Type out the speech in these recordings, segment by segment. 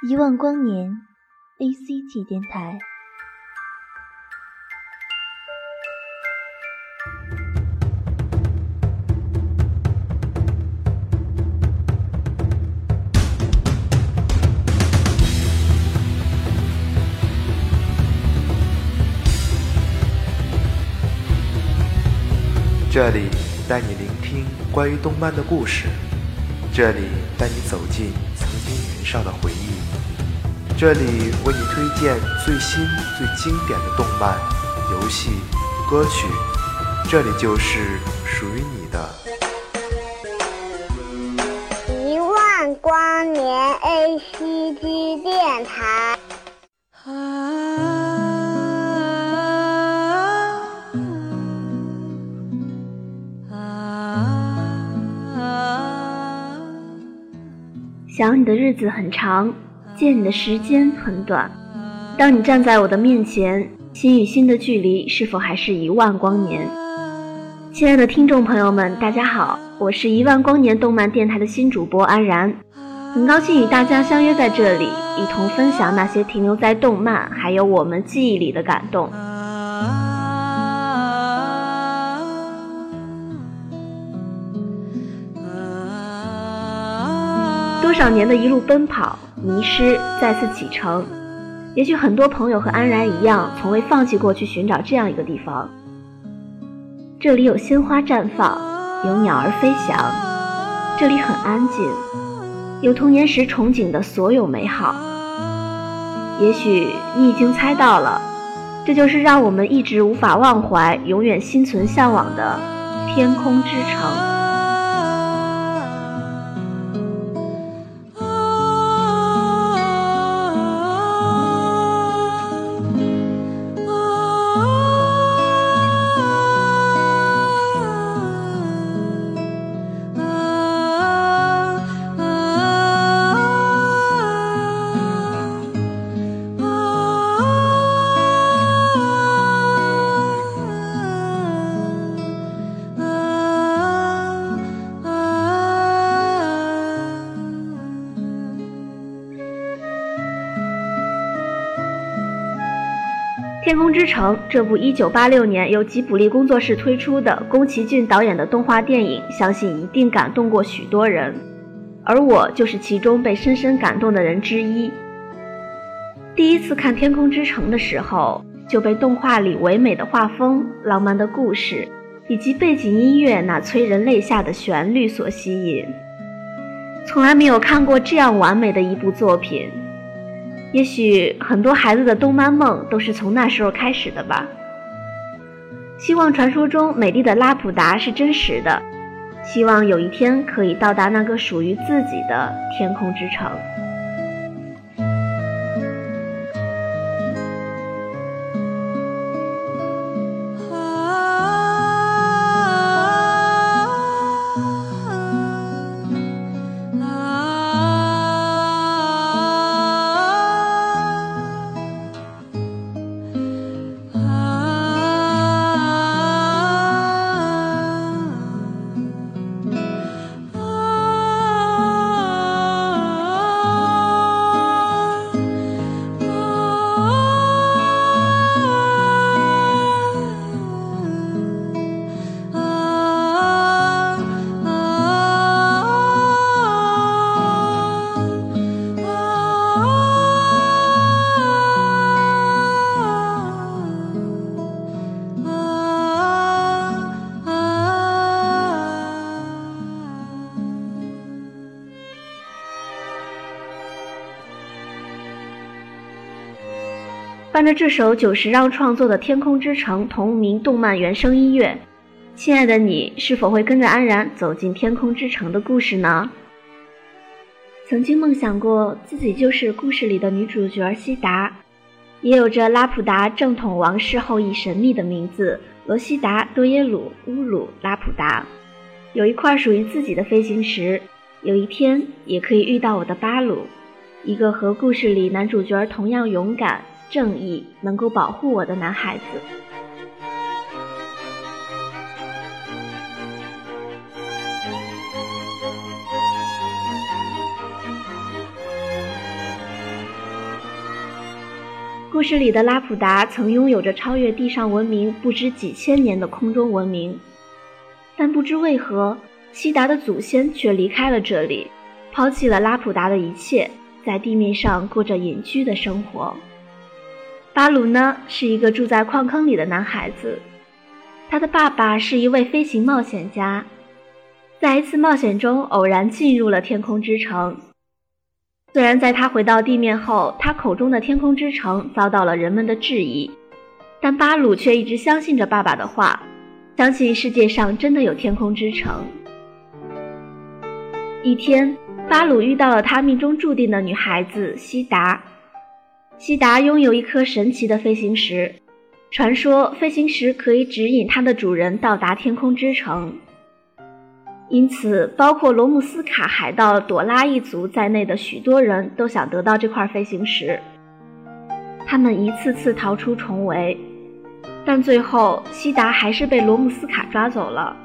一万光年，A C G 电台。这里带你聆听关于动漫的故事，这里带你走进曾经年少的回忆，这里为你推荐最新最经典的动漫、游戏、歌曲，这里就是属于你的。一万光年 A C G 电台。想你的日子很长，见你的时间很短。当你站在我的面前，心与心的距离是否还是一万光年？亲爱的听众朋友们，大家好，我是一万光年动漫电台的新主播安然，很高兴与大家相约在这里，一同分享那些停留在动漫还有我们记忆里的感动。少年的一路奔跑、迷失，再次启程。也许很多朋友和安然一样，从未放弃过去寻找这样一个地方。这里有鲜花绽放，有鸟儿飞翔，这里很安静，有童年时憧憬的所有美好。也许你已经猜到了，这就是让我们一直无法忘怀、永远心存向往的天空之城。《天空之城》这部1986年由吉卜力工作室推出的宫崎骏导演的动画电影，相信一定感动过许多人，而我就是其中被深深感动的人之一。第一次看《天空之城》的时候，就被动画里唯美的画风、浪漫的故事以及背景音乐那催人泪下的旋律所吸引。从来没有看过这样完美的一部作品。也许很多孩子的动漫梦都是从那时候开始的吧。希望传说中美丽的拉普达是真实的，希望有一天可以到达那个属于自己的天空之城。伴着这首久石让创作的《天空之城》同名动漫原声音乐，亲爱的你是否会跟着安然走进天空之城的故事呢？曾经梦想过自己就是故事里的女主角西达，也有着拉普达正统王室后裔神秘的名字罗西达多耶鲁乌鲁拉普达，有一块属于自己的飞行石，有一天也可以遇到我的巴鲁，一个和故事里男主角同样勇敢。正义能够保护我的男孩子。故事里的拉普达曾拥有着超越地上文明不知几千年的空中文明，但不知为何，西达的祖先却离开了这里，抛弃了拉普达的一切，在地面上过着隐居的生活。巴鲁呢，是一个住在矿坑里的男孩子，他的爸爸是一位飞行冒险家，在一次冒险中偶然进入了天空之城。虽然在他回到地面后，他口中的天空之城遭到了人们的质疑，但巴鲁却一直相信着爸爸的话，相信世界上真的有天空之城。一天，巴鲁遇到了他命中注定的女孩子西达。西达拥有一颗神奇的飞行石，传说飞行石可以指引它的主人到达天空之城。因此，包括罗姆斯卡海盗朵拉一族在内的许多人都想得到这块飞行石。他们一次次逃出重围，但最后西达还是被罗姆斯卡抓走了。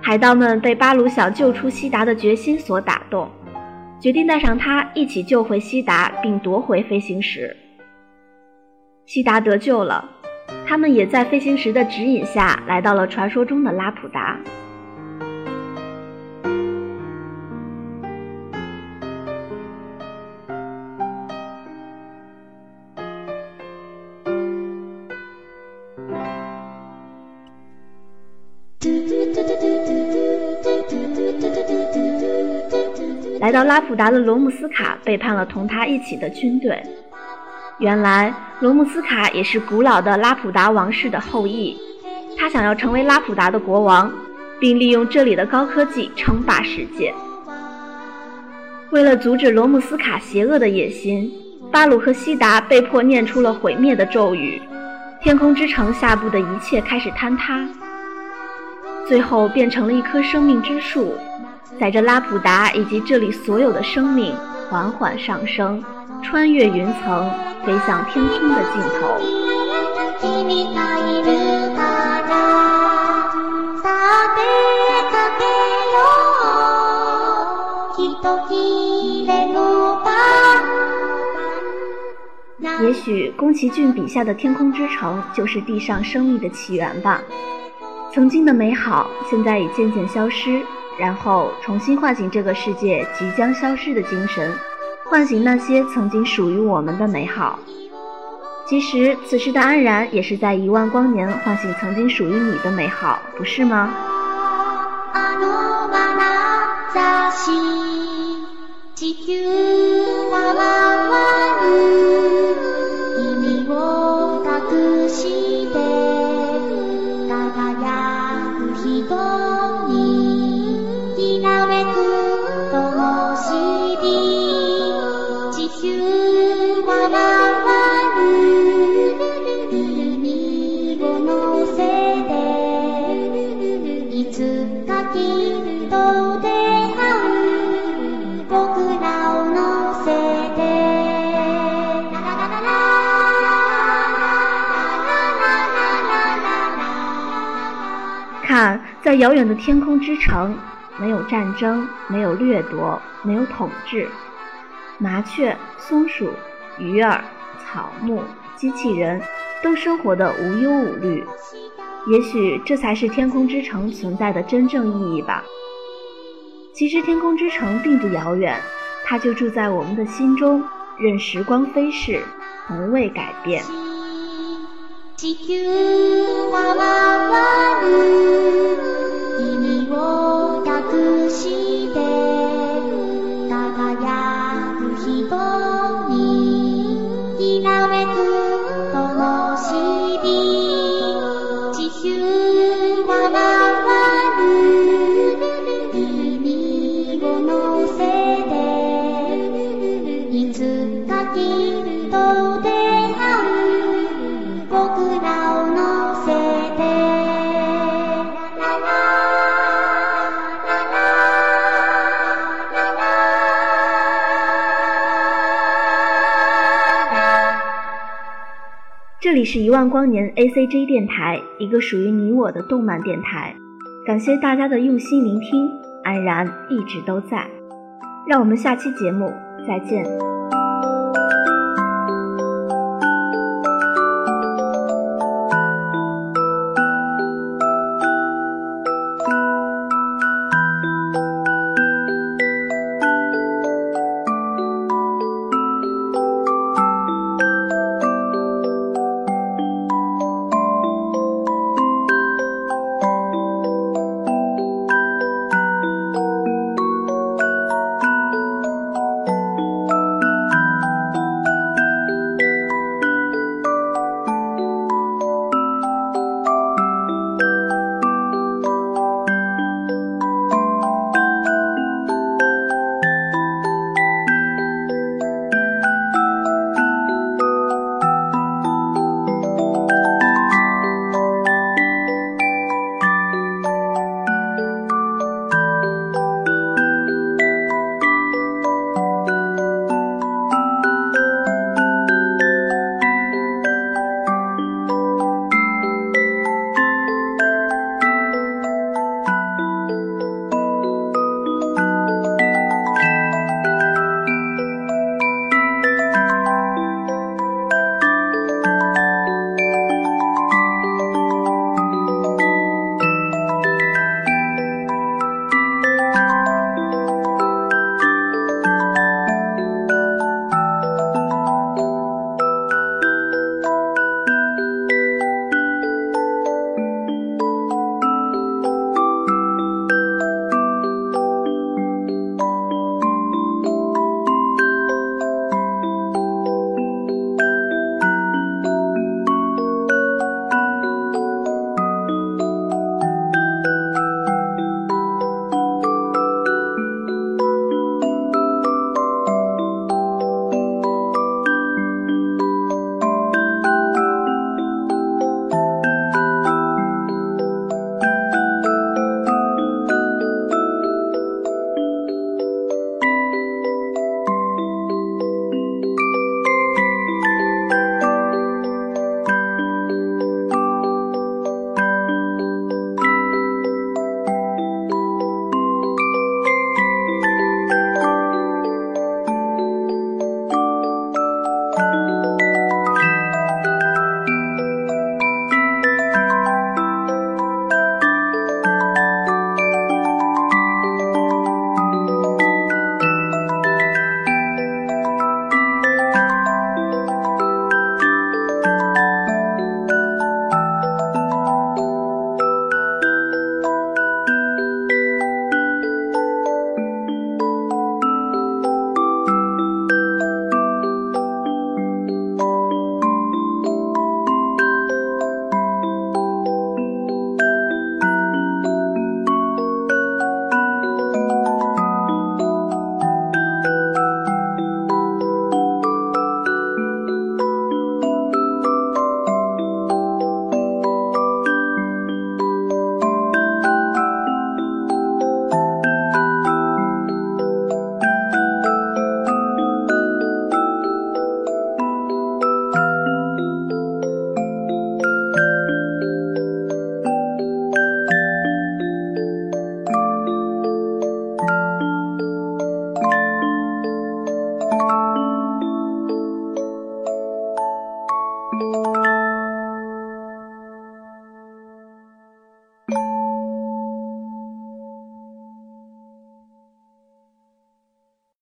海盗们被巴鲁想救出西达的决心所打动，决定带上他一起救回西达，并夺回飞行石。西达得救了，他们也在飞行石的指引下来到了传说中的拉普达。来到拉普达的罗姆斯卡背叛了同他一起的军队。原来罗姆斯卡也是古老的拉普达王室的后裔，他想要成为拉普达的国王，并利用这里的高科技称霸世界。为了阻止罗姆斯卡邪恶的野心，巴鲁和西达被迫念出了毁灭的咒语，天空之城下部的一切开始坍塌，最后变成了一棵生命之树。载着拉普达以及这里所有的生命缓缓上升，穿越云层，飞向天空的尽头。也许宫崎骏笔下的天空之城就是地上生命的起源吧。曾经的美好，现在已渐渐消失。然后重新唤醒这个世界即将消失的精神，唤醒那些曾经属于我们的美好。其实，此时的安然也是在一万光年唤醒曾经属于你的美好，不是吗？看在遥远的天空之城，没有战争，没有掠夺，没有统治。麻雀、松鼠、鱼儿、草木、机器人，都生活的无忧无虑。也许这才是天空之城存在的真正意义吧。其实天空之城并不遥远，它就住在我们的心中，任时光飞逝，从未改变。这里是一万光年 A C G 电台，一个属于你我的动漫电台。感谢大家的用心聆听，安然一直都在。让我们下期节目再见。